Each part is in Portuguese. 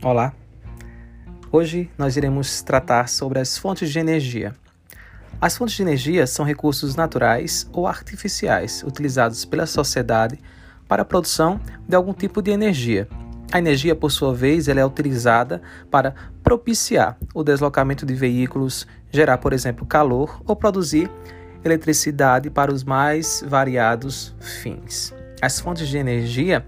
Olá! Hoje nós iremos tratar sobre as fontes de energia. As fontes de energia são recursos naturais ou artificiais utilizados pela sociedade para a produção de algum tipo de energia. A energia, por sua vez, ela é utilizada para propiciar o deslocamento de veículos, gerar, por exemplo, calor ou produzir eletricidade para os mais variados fins. As fontes de energia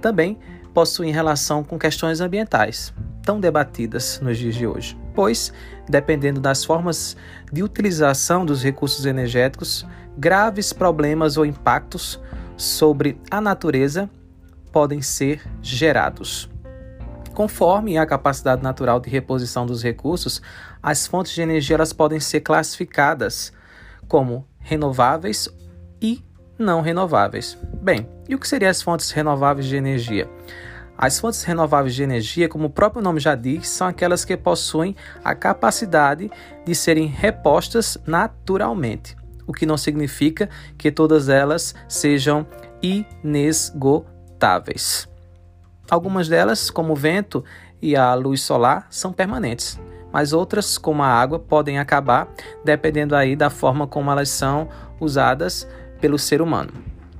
também possuem relação com questões ambientais, tão debatidas nos dias de hoje, pois, dependendo das formas de utilização dos recursos energéticos, graves problemas ou impactos sobre a natureza podem ser gerados. Conforme a capacidade natural de reposição dos recursos, as fontes de energia elas podem ser classificadas como renováveis não renováveis. Bem, e o que seriam as fontes renováveis de energia? As fontes renováveis de energia, como o próprio nome já diz, são aquelas que possuem a capacidade de serem repostas naturalmente, o que não significa que todas elas sejam inesgotáveis. Algumas delas, como o vento e a luz solar, são permanentes, mas outras, como a água, podem acabar dependendo aí da forma como elas são usadas pelo ser humano.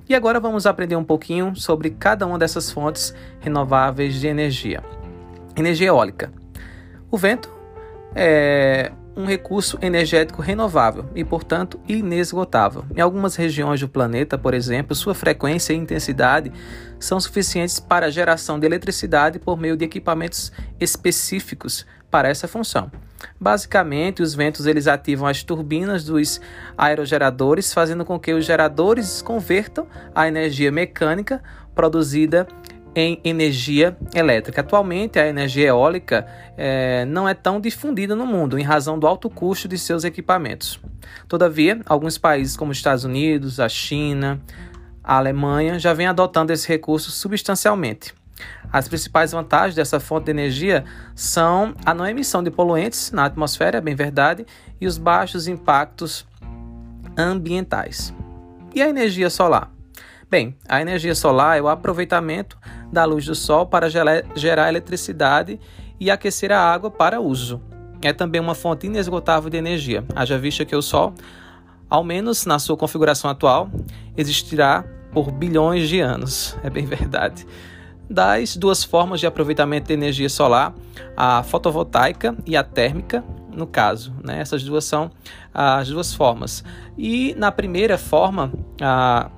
E agora vamos aprender um pouquinho sobre cada uma dessas fontes renováveis de energia. Energia eólica. O vento é um recurso energético renovável e, portanto, inesgotável. Em algumas regiões do planeta, por exemplo, sua frequência e intensidade são suficientes para a geração de eletricidade por meio de equipamentos específicos para essa função. Basicamente, os ventos eles ativam as turbinas dos aerogeradores, fazendo com que os geradores convertam a energia mecânica produzida em energia elétrica. Atualmente, a energia eólica é, não é tão difundida no mundo em razão do alto custo de seus equipamentos. Todavia, alguns países como os Estados Unidos, a China, a Alemanha já vêm adotando esse recurso substancialmente. As principais vantagens dessa fonte de energia são a não emissão de poluentes na atmosfera, é bem verdade, e os baixos impactos ambientais. E a energia solar? Bem, a energia solar é o aproveitamento da luz do sol para gerar eletricidade e aquecer a água para uso. É também uma fonte inesgotável de energia, haja vista que o sol, ao menos na sua configuração atual, existirá por bilhões de anos. É bem verdade das duas formas de aproveitamento de energia solar, a fotovoltaica e a térmica, no caso. Né? Essas duas são as duas formas. E na primeira forma, a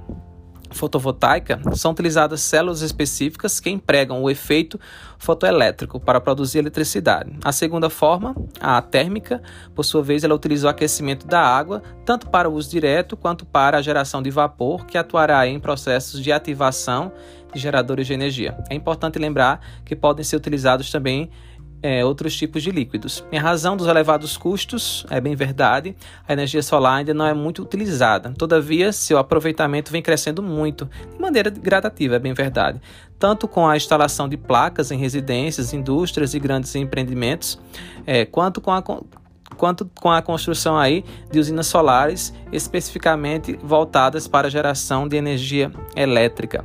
fotovoltaica, são utilizadas células específicas que empregam o efeito fotoelétrico para produzir eletricidade. A segunda forma, a térmica, por sua vez, ela utiliza o aquecimento da água tanto para o uso direto quanto para a geração de vapor, que atuará em processos de ativação de geradores de energia. É importante lembrar que podem ser utilizados também é, outros tipos de líquidos. Em razão dos elevados custos, é bem verdade, a energia solar ainda não é muito utilizada. Todavia, seu aproveitamento vem crescendo muito, de maneira gradativa, é bem verdade. Tanto com a instalação de placas em residências, indústrias e grandes empreendimentos, é, quanto com a quanto com a construção aí de usinas solares especificamente voltadas para a geração de energia elétrica.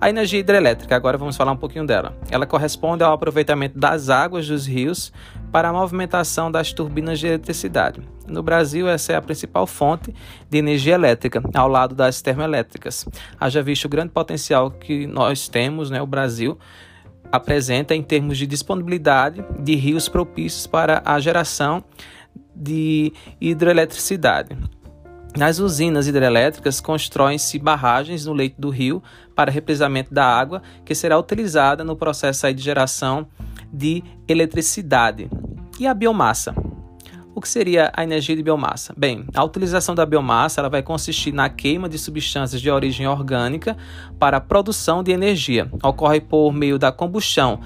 A energia hidrelétrica, agora vamos falar um pouquinho dela. Ela corresponde ao aproveitamento das águas dos rios para a movimentação das turbinas de eletricidade. No Brasil, essa é a principal fonte de energia elétrica, ao lado das termoelétricas. Haja visto o grande potencial que nós temos, né, o Brasil apresenta em termos de disponibilidade de rios propícios para a geração de hidroeletricidade. Nas usinas hidrelétricas, constroem-se barragens no leito do rio para represamento da água, que será utilizada no processo de geração de eletricidade. E a biomassa? O que seria a energia de biomassa? Bem, a utilização da biomassa ela vai consistir na queima de substâncias de origem orgânica para a produção de energia. Ocorre por meio da combustão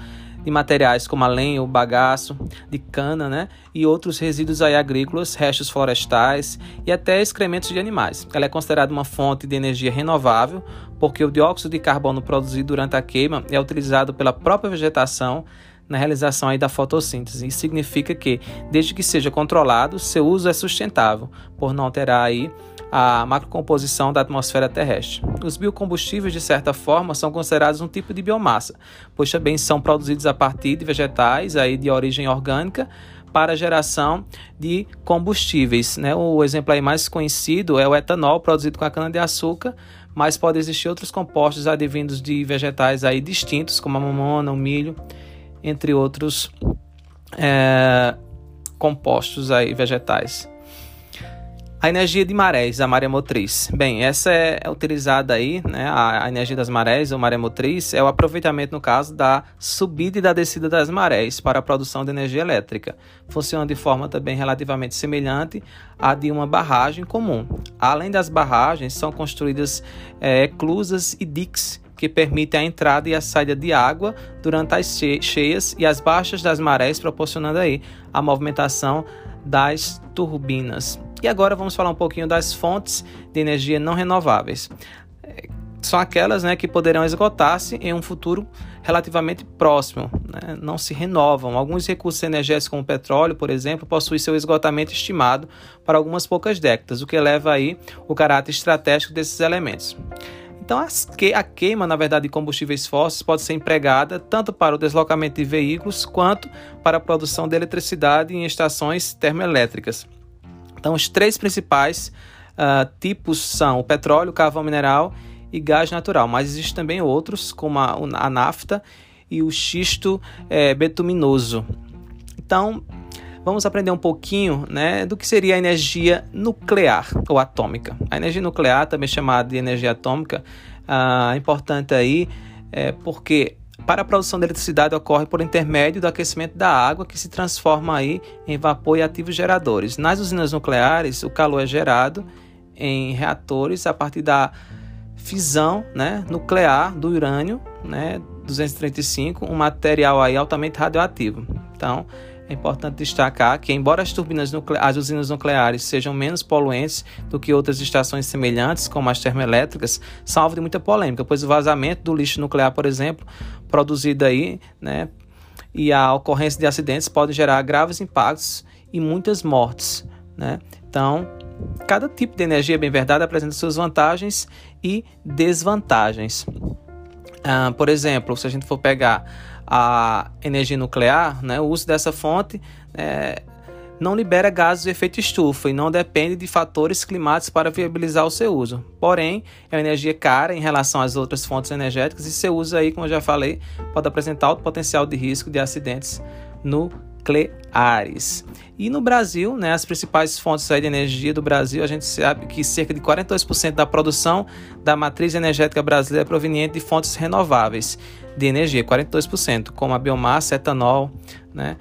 de materiais como a lenha, o bagaço, de cana, né? E outros resíduos agrícolas, restos florestais e até excrementos de animais. Ela é considerada uma fonte de energia renovável porque o dióxido de carbono produzido durante a queima é utilizado pela própria vegetação na realização aí da fotossíntese. Isso significa que, desde que seja controlado, seu uso é sustentável, por não alterar aí a macrocomposição da atmosfera terrestre. Os biocombustíveis, de certa forma, são considerados um tipo de biomassa, pois também são produzidos a partir de vegetais aí de origem orgânica para geração de combustíveis. Né? O exemplo aí mais conhecido é o etanol produzido com a cana-de-açúcar, mas pode existir outros compostos advindos de vegetais aí distintos, como a mamona, o milho, entre outros é, compostos aí vegetais. A energia de marés, a maré motriz. Bem, essa é, é utilizada aí, né? A, energia das marés, ou maré motriz, é o aproveitamento, no caso, da subida e da descida das marés para a produção de energia elétrica. Funciona de forma também relativamente semelhante à de uma barragem comum. Além das barragens, são construídas é, eclusas e diques que permitem a entrada e a saída de água durante as cheias e as baixas das marés, proporcionando aí a movimentação das turbinas. E agora vamos falar um pouquinho das fontes de energia não renováveis. É, são aquelas né, que poderão esgotar-se em um futuro relativamente próximo, né? não se renovam. Alguns recursos energéticos, como o petróleo, por exemplo, possuem seu esgotamento estimado para algumas poucas décadas, o que eleva aí o caráter estratégico desses elementos. Então, a queima, na verdade, de combustíveis fósseis pode ser empregada tanto para o deslocamento de veículos quanto para a produção de eletricidade em estações termoelétricas. Então, os três principais uh, tipos são o petróleo, carvão mineral e gás natural, mas existem também outros, como a, a nafta e o xisto é, betuminoso. Então, vamos aprender um pouquinho né, do que seria a energia nuclear ou atômica. A energia nuclear, também chamada de energia atômica, ah, é importante aí é, porque para a produção de eletricidade ocorre por intermédio do aquecimento da água que se transforma aí em vapor e ativos geradores. Nas usinas nucleares, o calor é gerado em reatores a partir da fisão né, nuclear do urânio né, 235, um material aí altamente radioativo. Então, é importante destacar que, embora as turbinas as usinas nucleares sejam menos poluentes do que outras estações semelhantes, como as termoelétricas, são alvo de muita polêmica, pois o vazamento do lixo nuclear, por exemplo, produzido aí, né, e a ocorrência de acidentes pode gerar graves impactos e muitas mortes, né? Então, cada tipo de energia, bem verdade, apresenta suas vantagens e desvantagens. Ah, por exemplo, se a gente for pegar a energia nuclear, né, o uso dessa fonte é, não libera gases de efeito estufa e não depende de fatores climáticos para viabilizar o seu uso. Porém, é uma energia cara em relação às outras fontes energéticas e seu uso aí, como eu já falei, pode apresentar alto potencial de risco de acidentes nucleares. E no Brasil, né, as principais fontes de energia do Brasil, a gente sabe que cerca de 42% da produção da matriz energética brasileira é proveniente de fontes renováveis de energia, 42%, como a biomassa, etanol, né,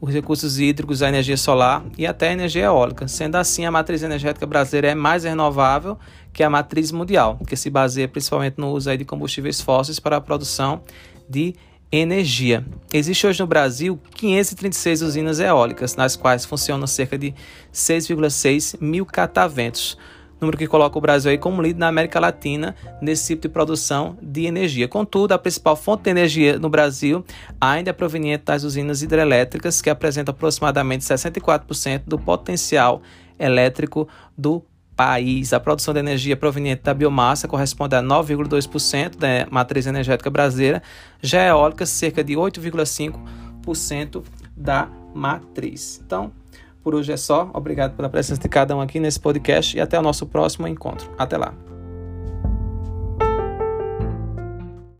os recursos hídricos, a energia solar e até a energia eólica. Sendo assim, a matriz energética brasileira é mais renovável que a matriz mundial, que se baseia principalmente no uso de combustíveis fósseis para a produção de energia. Existe hoje no Brasil 536 usinas eólicas, nas quais funcionam cerca de 6,6 mil cataventos, número que coloca o Brasil aí como líder na América Latina nesse tipo de produção de energia. Contudo, a principal fonte de energia no Brasil ainda é proveniente das usinas hidrelétricas, que apresentam aproximadamente 64% do potencial elétrico do país. A produção de energia proveniente da biomassa corresponde a 9,2% da matriz energética brasileira, já a eólica, cerca de 8,5% da matriz. Então, por hoje é só. Obrigado pela presença de cada um aqui nesse podcast e até o nosso próximo encontro. Até lá.